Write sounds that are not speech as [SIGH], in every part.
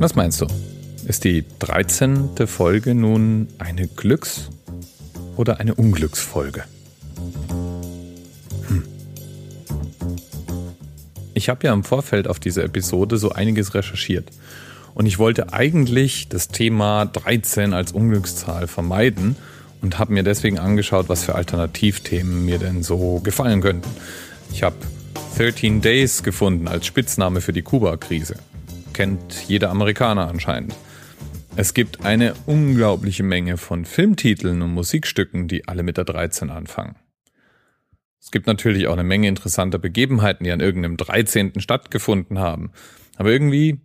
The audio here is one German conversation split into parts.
Was meinst du? Ist die 13. Folge nun eine Glücks- oder eine Unglücksfolge? Hm. Ich habe ja im Vorfeld auf diese Episode so einiges recherchiert. Und ich wollte eigentlich das Thema 13 als Unglückszahl vermeiden und habe mir deswegen angeschaut, was für Alternativthemen mir denn so gefallen könnten. Ich habe 13 Days gefunden als Spitzname für die Kuba-Krise kennt jeder Amerikaner anscheinend. Es gibt eine unglaubliche Menge von Filmtiteln und Musikstücken, die alle mit der 13 anfangen. Es gibt natürlich auch eine Menge interessanter Begebenheiten, die an irgendeinem 13. stattgefunden haben. Aber irgendwie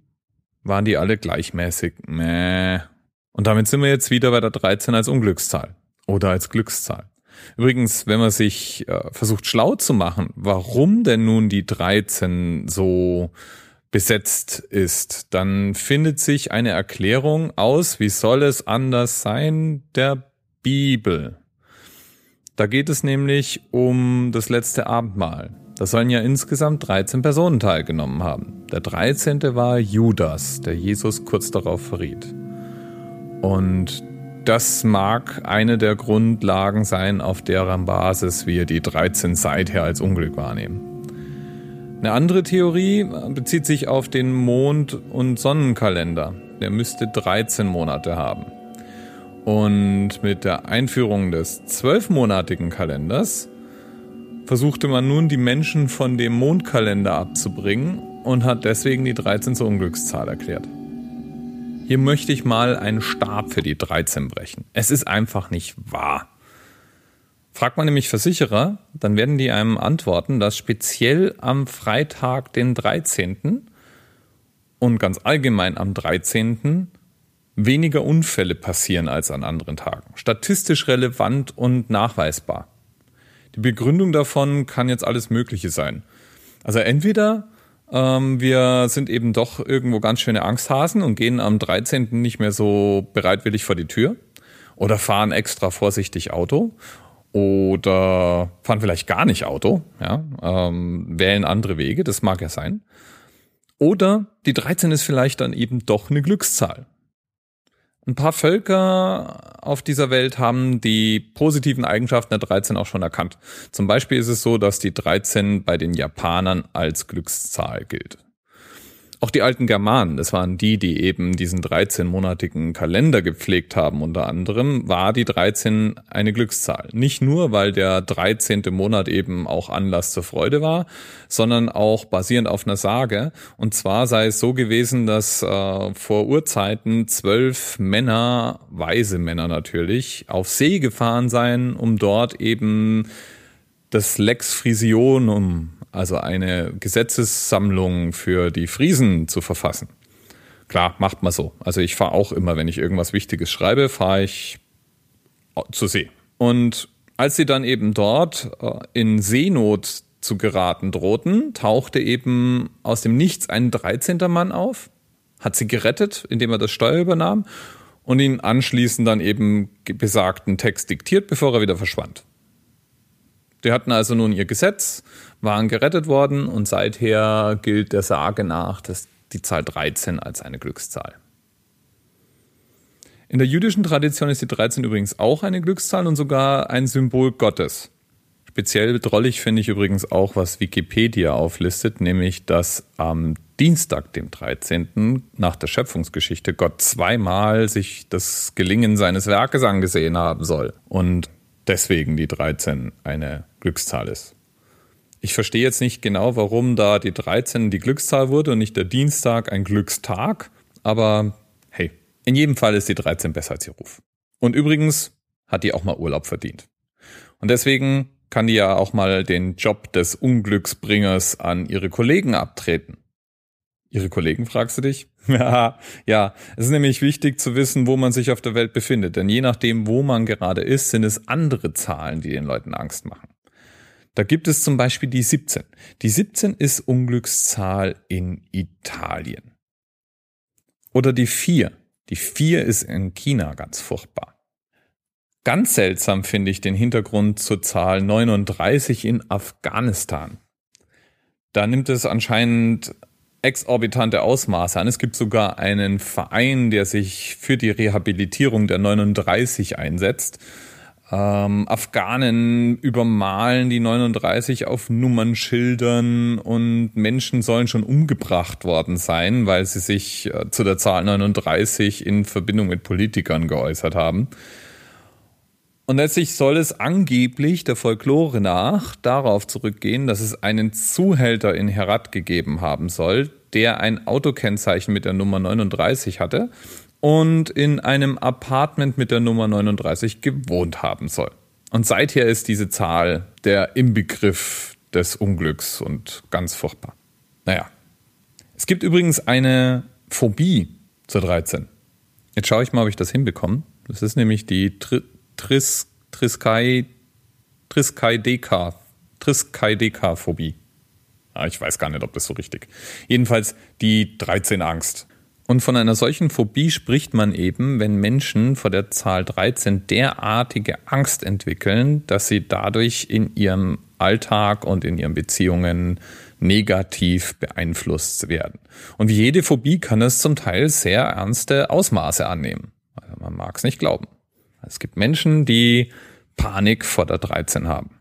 waren die alle gleichmäßig. Mäh. Und damit sind wir jetzt wieder bei der 13 als Unglückszahl oder als Glückszahl. Übrigens, wenn man sich äh, versucht schlau zu machen, warum denn nun die 13 so besetzt ist, dann findet sich eine Erklärung aus, wie soll es anders sein, der Bibel. Da geht es nämlich um das letzte Abendmahl. Da sollen ja insgesamt 13 Personen teilgenommen haben. Der 13. war Judas, der Jesus kurz darauf verriet. Und das mag eine der Grundlagen sein, auf deren Basis wir die 13 seither als Unglück wahrnehmen. Eine andere Theorie bezieht sich auf den Mond- und Sonnenkalender. Der müsste 13 Monate haben. Und mit der Einführung des zwölfmonatigen Kalenders versuchte man nun die Menschen von dem Mondkalender abzubringen und hat deswegen die 13 zur Unglückszahl erklärt. Hier möchte ich mal einen Stab für die 13 brechen. Es ist einfach nicht wahr. Fragt man nämlich Versicherer, dann werden die einem antworten, dass speziell am Freitag, den 13. und ganz allgemein am 13. weniger Unfälle passieren als an anderen Tagen. Statistisch relevant und nachweisbar. Die Begründung davon kann jetzt alles Mögliche sein. Also entweder ähm, wir sind eben doch irgendwo ganz schöne Angsthasen und gehen am 13. nicht mehr so bereitwillig vor die Tür oder fahren extra vorsichtig Auto oder fahren vielleicht gar nicht Auto, ja, ähm, wählen andere Wege, das mag ja sein. Oder die 13 ist vielleicht dann eben doch eine Glückszahl. Ein paar Völker auf dieser Welt haben die positiven Eigenschaften der 13 auch schon erkannt. Zum Beispiel ist es so, dass die 13 bei den Japanern als Glückszahl gilt. Auch die alten Germanen, das waren die, die eben diesen 13-monatigen Kalender gepflegt haben unter anderem, war die 13 eine Glückszahl. Nicht nur, weil der 13. Monat eben auch Anlass zur Freude war, sondern auch basierend auf einer Sage. Und zwar sei es so gewesen, dass äh, vor Urzeiten zwölf Männer, weise Männer natürlich, auf See gefahren seien, um dort eben das Lex Frisionum, also eine Gesetzessammlung für die Friesen zu verfassen. Klar, macht man so. Also ich fahre auch immer, wenn ich irgendwas Wichtiges schreibe, fahre ich zu See. Und als sie dann eben dort äh, in Seenot zu geraten drohten, tauchte eben aus dem Nichts ein 13. Mann auf, hat sie gerettet, indem er das Steuer übernahm und ihn anschließend dann eben besagten Text diktiert, bevor er wieder verschwand. Die hatten also nun ihr Gesetz, waren gerettet worden und seither gilt der Sage nach dass die Zahl 13 als eine Glückszahl. In der jüdischen Tradition ist die 13 übrigens auch eine Glückszahl und sogar ein Symbol Gottes. Speziell drollig finde ich übrigens auch, was Wikipedia auflistet, nämlich dass am Dienstag, dem 13. nach der Schöpfungsgeschichte, Gott zweimal sich das Gelingen seines Werkes angesehen haben soll. Und deswegen die 13 eine Glückszahl ist. Ich verstehe jetzt nicht genau, warum da die 13 die Glückszahl wurde und nicht der Dienstag ein Glückstag, aber hey, in jedem Fall ist die 13 besser als ihr Ruf. Und übrigens hat die auch mal Urlaub verdient. Und deswegen kann die ja auch mal den Job des Unglücksbringers an ihre Kollegen abtreten. Ihre Kollegen, fragst du dich? [LAUGHS] Ja, ja. Es ist nämlich wichtig zu wissen, wo man sich auf der Welt befindet. Denn je nachdem, wo man gerade ist, sind es andere Zahlen, die den Leuten Angst machen. Da gibt es zum Beispiel die 17. Die 17 ist Unglückszahl in Italien. Oder die 4. Die 4 ist in China ganz furchtbar. Ganz seltsam finde ich den Hintergrund zur Zahl 39 in Afghanistan. Da nimmt es anscheinend exorbitante Ausmaße an. Es gibt sogar einen Verein, der sich für die Rehabilitierung der 39 einsetzt. Ähm, Afghanen übermalen die 39 auf Nummernschildern und Menschen sollen schon umgebracht worden sein, weil sie sich äh, zu der Zahl 39 in Verbindung mit Politikern geäußert haben. Und letztlich soll es angeblich der Folklore nach darauf zurückgehen, dass es einen Zuhälter in Herat gegeben haben soll, der ein Autokennzeichen mit der Nummer 39 hatte und in einem Apartment mit der Nummer 39 gewohnt haben soll. Und seither ist diese Zahl der Inbegriff des Unglücks und ganz furchtbar. Naja. Es gibt übrigens eine Phobie zur 13. Jetzt schaue ich mal, ob ich das hinbekomme. Das ist nämlich die Tris, Triskai, Triskaideka, Triskaideka-Phobie. Ah, ich weiß gar nicht, ob das so richtig. Jedenfalls die 13 Angst. Und von einer solchen Phobie spricht man eben, wenn Menschen vor der Zahl 13 derartige Angst entwickeln, dass sie dadurch in ihrem Alltag und in ihren Beziehungen negativ beeinflusst werden. Und wie jede Phobie kann es zum Teil sehr ernste Ausmaße annehmen. Also man mag es nicht glauben. Es gibt Menschen, die Panik vor der 13 haben.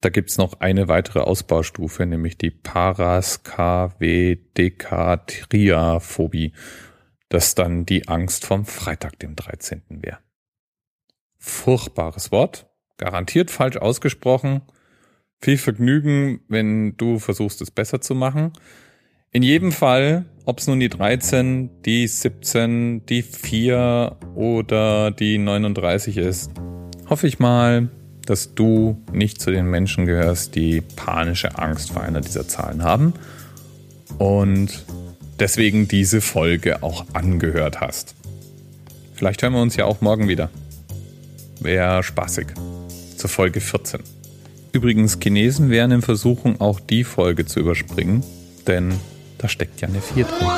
Da gibt's noch eine weitere Ausbaustufe, nämlich die Paraskavedekatriaphobie, das dann die Angst vom Freitag, dem 13. wäre. Furchtbares Wort, garantiert falsch ausgesprochen. Viel Vergnügen, wenn du versuchst, es besser zu machen. In jedem Fall, ob es nun die 13, die 17, die 4 oder die 39 ist, hoffe ich mal, dass du nicht zu den Menschen gehörst, die panische Angst vor einer dieser Zahlen haben und deswegen diese Folge auch angehört hast. Vielleicht hören wir uns ja auch morgen wieder. Wäre spaßig. Zur Folge 14. Übrigens, Chinesen wären in Versuchung, auch die Folge zu überspringen, denn da steckt ja eine 4 drin.